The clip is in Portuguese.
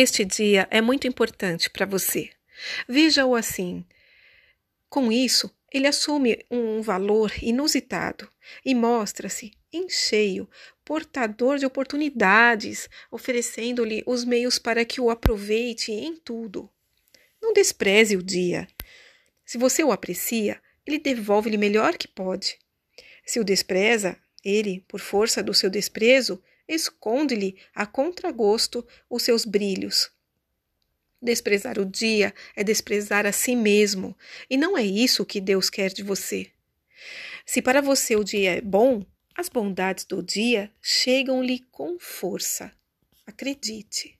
Este dia é muito importante para você. Veja-o assim. Com isso, ele assume um valor inusitado e mostra-se em cheio, portador de oportunidades, oferecendo-lhe os meios para que o aproveite em tudo. Não despreze o dia. Se você o aprecia, ele devolve-lhe melhor que pode. Se o despreza, ele, por força do seu desprezo, esconde-lhe a contragosto os seus brilhos. Desprezar o dia é desprezar a si mesmo, e não é isso que Deus quer de você. Se para você o dia é bom, as bondades do dia chegam-lhe com força. Acredite.